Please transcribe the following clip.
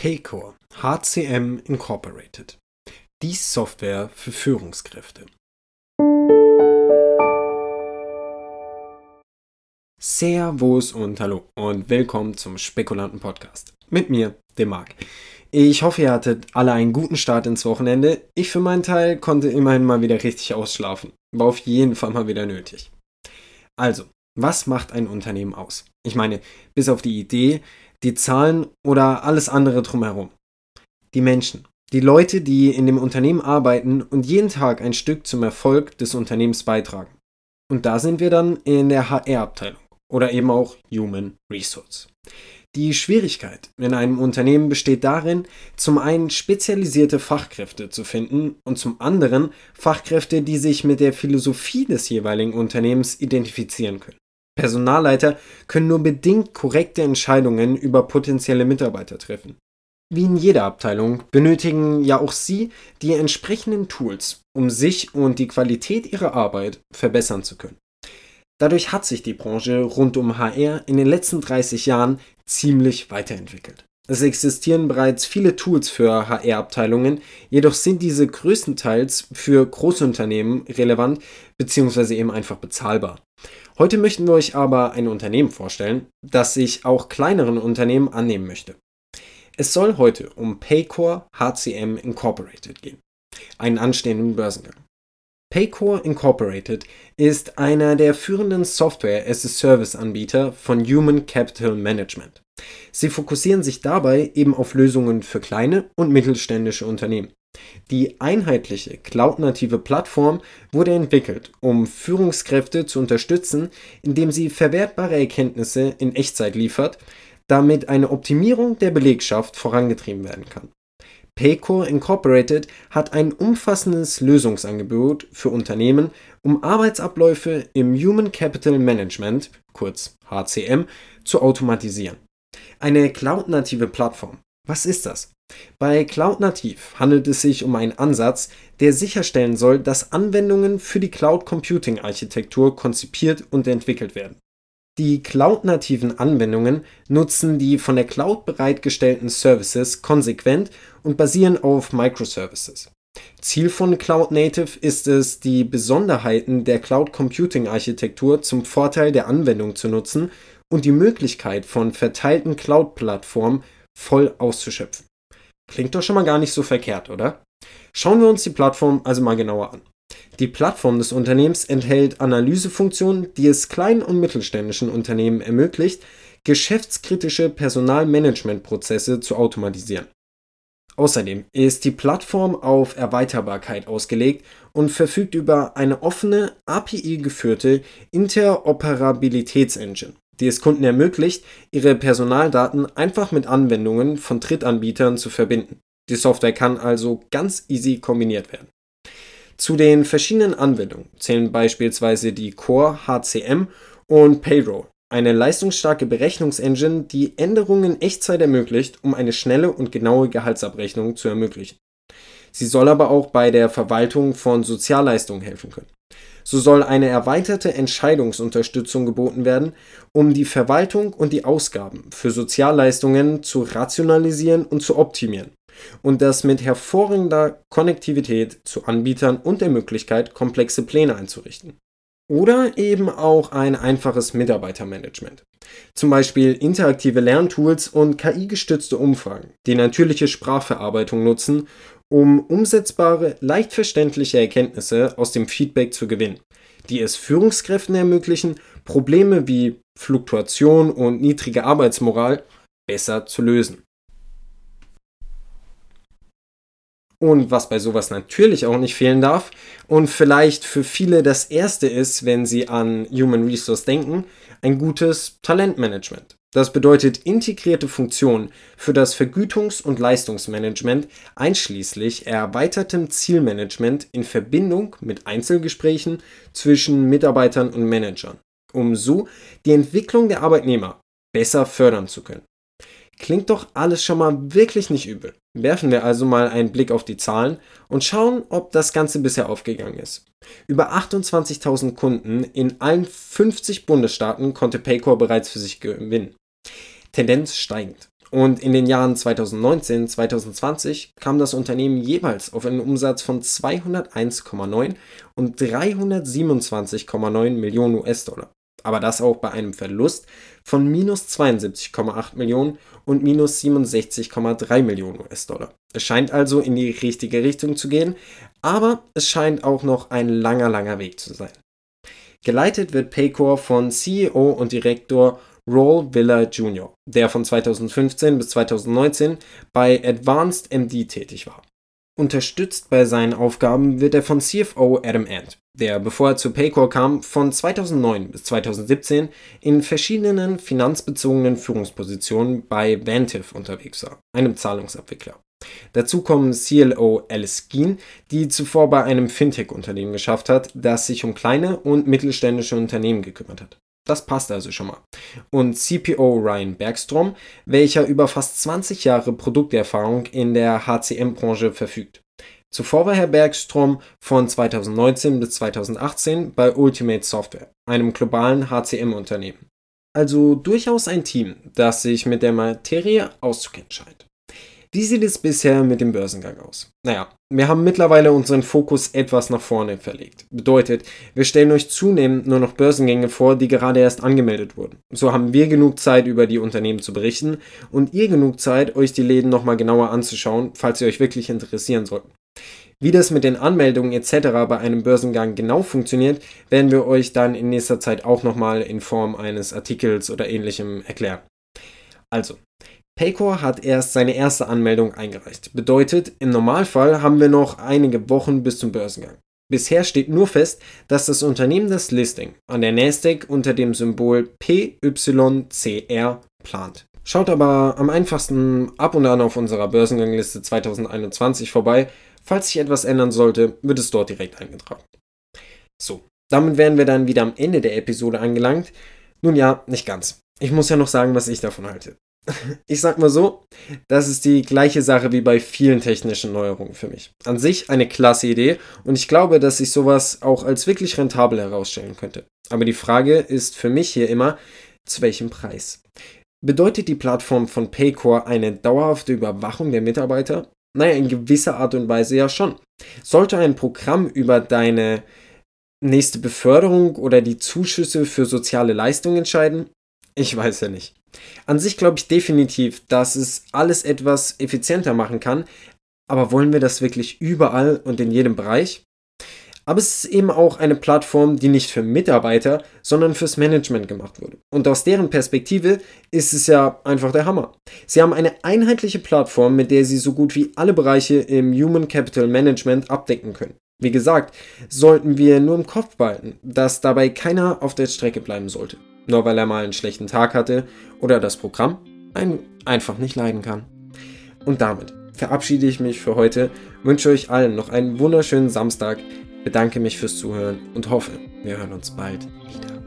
Paycor HCM Incorporated. Die Software für Führungskräfte. Servus und hallo und willkommen zum Spekulanten Podcast. Mit mir, dem Marc. Ich hoffe, ihr hattet alle einen guten Start ins Wochenende. Ich für meinen Teil konnte immerhin mal wieder richtig ausschlafen. War auf jeden Fall mal wieder nötig. Also, was macht ein Unternehmen aus? Ich meine, bis auf die Idee, die Zahlen oder alles andere drumherum. Die Menschen. Die Leute, die in dem Unternehmen arbeiten und jeden Tag ein Stück zum Erfolg des Unternehmens beitragen. Und da sind wir dann in der HR-Abteilung oder eben auch Human Resource. Die Schwierigkeit in einem Unternehmen besteht darin, zum einen spezialisierte Fachkräfte zu finden und zum anderen Fachkräfte, die sich mit der Philosophie des jeweiligen Unternehmens identifizieren können. Personalleiter können nur bedingt korrekte Entscheidungen über potenzielle Mitarbeiter treffen. Wie in jeder Abteilung benötigen ja auch Sie die entsprechenden Tools, um sich und die Qualität Ihrer Arbeit verbessern zu können. Dadurch hat sich die Branche rund um HR in den letzten 30 Jahren ziemlich weiterentwickelt. Es existieren bereits viele Tools für HR-Abteilungen, jedoch sind diese größtenteils für Großunternehmen relevant bzw. eben einfach bezahlbar. Heute möchten wir euch aber ein Unternehmen vorstellen, das sich auch kleineren Unternehmen annehmen möchte. Es soll heute um Paycor HCM Incorporated gehen, einen anstehenden Börsengang. Paycor Incorporated ist einer der führenden Software-as-a-Service-Anbieter von Human Capital Management. Sie fokussieren sich dabei eben auf Lösungen für kleine und mittelständische Unternehmen. Die einheitliche cloud-native Plattform wurde entwickelt, um Führungskräfte zu unterstützen, indem sie verwertbare Erkenntnisse in Echtzeit liefert, damit eine Optimierung der Belegschaft vorangetrieben werden kann. Paycor Incorporated hat ein umfassendes Lösungsangebot für Unternehmen, um Arbeitsabläufe im Human Capital Management, kurz HCM, zu automatisieren. Eine cloud-native Plattform. Was ist das? Bei Cloud Nativ handelt es sich um einen Ansatz, der sicherstellen soll, dass Anwendungen für die Cloud Computing Architektur konzipiert und entwickelt werden. Die cloud-nativen Anwendungen nutzen die von der Cloud bereitgestellten Services konsequent und basieren auf Microservices. Ziel von Cloud Native ist es, die Besonderheiten der Cloud Computing Architektur zum Vorteil der Anwendung zu nutzen und die Möglichkeit von verteilten Cloud-Plattformen voll auszuschöpfen. Klingt doch schon mal gar nicht so verkehrt, oder? Schauen wir uns die Plattform also mal genauer an. Die Plattform des Unternehmens enthält Analysefunktionen, die es kleinen und mittelständischen Unternehmen ermöglicht, geschäftskritische Personalmanagementprozesse zu automatisieren. Außerdem ist die Plattform auf Erweiterbarkeit ausgelegt und verfügt über eine offene, API-geführte Interoperabilitätsengine die es Kunden ermöglicht, ihre Personaldaten einfach mit Anwendungen von Drittanbietern zu verbinden. Die Software kann also ganz easy kombiniert werden. Zu den verschiedenen Anwendungen zählen beispielsweise die Core HCM und Payroll, eine leistungsstarke Berechnungsengine, die Änderungen in Echtzeit ermöglicht, um eine schnelle und genaue Gehaltsabrechnung zu ermöglichen. Sie soll aber auch bei der Verwaltung von Sozialleistungen helfen können. So soll eine erweiterte Entscheidungsunterstützung geboten werden, um die Verwaltung und die Ausgaben für Sozialleistungen zu rationalisieren und zu optimieren. Und das mit hervorragender Konnektivität zu Anbietern und der Möglichkeit, komplexe Pläne einzurichten. Oder eben auch ein einfaches Mitarbeitermanagement. Zum Beispiel interaktive Lerntools und KI-gestützte Umfragen, die natürliche Sprachverarbeitung nutzen, um umsetzbare, leicht verständliche Erkenntnisse aus dem Feedback zu gewinnen, die es Führungskräften ermöglichen, Probleme wie Fluktuation und niedrige Arbeitsmoral besser zu lösen. Und was bei sowas natürlich auch nicht fehlen darf und vielleicht für viele das erste ist, wenn sie an Human Resource denken, ein gutes Talentmanagement. Das bedeutet integrierte Funktionen für das Vergütungs- und Leistungsmanagement einschließlich erweitertem Zielmanagement in Verbindung mit Einzelgesprächen zwischen Mitarbeitern und Managern, um so die Entwicklung der Arbeitnehmer besser fördern zu können. Klingt doch alles schon mal wirklich nicht übel. Werfen wir also mal einen Blick auf die Zahlen und schauen, ob das Ganze bisher aufgegangen ist. Über 28.000 Kunden in allen 50 Bundesstaaten konnte Paycor bereits für sich gewinnen. Tendenz steigend. Und in den Jahren 2019, 2020 kam das Unternehmen jeweils auf einen Umsatz von 201,9 und 327,9 Millionen US-Dollar. Aber das auch bei einem Verlust von minus 72,8 Millionen und minus 67,3 Millionen US-Dollar. Es scheint also in die richtige Richtung zu gehen, aber es scheint auch noch ein langer, langer Weg zu sein. Geleitet wird Paycor von CEO und Direktor Roll Villa Jr., der von 2015 bis 2019 bei Advanced MD tätig war. Unterstützt bei seinen Aufgaben wird er von CFO Adam Ant, der, bevor er zu Paycor kam, von 2009 bis 2017 in verschiedenen finanzbezogenen Führungspositionen bei Vantiv unterwegs war, einem Zahlungsabwickler. Dazu kommen CLO Alice Geen, die zuvor bei einem Fintech-Unternehmen geschafft hat, das sich um kleine und mittelständische Unternehmen gekümmert hat. Das passt also schon mal. Und CPO Ryan Bergstrom, welcher über fast 20 Jahre Produkterfahrung in der HCM-Branche verfügt. Zuvor war Herr Bergstrom von 2019 bis 2018 bei Ultimate Software, einem globalen HCM-Unternehmen. Also durchaus ein Team, das sich mit der Materie auszukennen scheint. Wie sieht es bisher mit dem Börsengang aus? Naja, wir haben mittlerweile unseren Fokus etwas nach vorne verlegt. Bedeutet, wir stellen euch zunehmend nur noch Börsengänge vor, die gerade erst angemeldet wurden. So haben wir genug Zeit, über die Unternehmen zu berichten und ihr genug Zeit, euch die Läden nochmal genauer anzuschauen, falls sie euch wirklich interessieren sollten. Wie das mit den Anmeldungen etc. bei einem Börsengang genau funktioniert, werden wir euch dann in nächster Zeit auch nochmal in Form eines Artikels oder ähnlichem erklären. Also, Paycor hat erst seine erste Anmeldung eingereicht. Bedeutet, im Normalfall haben wir noch einige Wochen bis zum Börsengang. Bisher steht nur fest, dass das Unternehmen das Listing an der Nasdaq unter dem Symbol PYCR plant. Schaut aber am einfachsten ab und an auf unserer Börsengangliste 2021 vorbei. Falls sich etwas ändern sollte, wird es dort direkt eingetragen. So, damit wären wir dann wieder am Ende der Episode angelangt. Nun ja, nicht ganz. Ich muss ja noch sagen, was ich davon halte ich sag mal so, das ist die gleiche Sache wie bei vielen technischen Neuerungen für mich. An sich eine klasse Idee und ich glaube, dass sich sowas auch als wirklich rentabel herausstellen könnte. Aber die Frage ist für mich hier immer, zu welchem Preis? Bedeutet die Plattform von Paycor eine dauerhafte Überwachung der Mitarbeiter? Naja, in gewisser Art und Weise ja schon. Sollte ein Programm über deine nächste Beförderung oder die Zuschüsse für soziale Leistungen entscheiden? Ich weiß ja nicht. An sich glaube ich definitiv, dass es alles etwas effizienter machen kann, aber wollen wir das wirklich überall und in jedem Bereich? Aber es ist eben auch eine Plattform, die nicht für Mitarbeiter, sondern fürs Management gemacht wurde. Und aus deren Perspektive ist es ja einfach der Hammer. Sie haben eine einheitliche Plattform, mit der sie so gut wie alle Bereiche im Human Capital Management abdecken können. Wie gesagt, sollten wir nur im Kopf behalten, dass dabei keiner auf der Strecke bleiben sollte nur weil er mal einen schlechten Tag hatte oder das Programm einen einfach nicht leiden kann. Und damit verabschiede ich mich für heute, wünsche euch allen noch einen wunderschönen Samstag, bedanke mich fürs Zuhören und hoffe, wir hören uns bald wieder.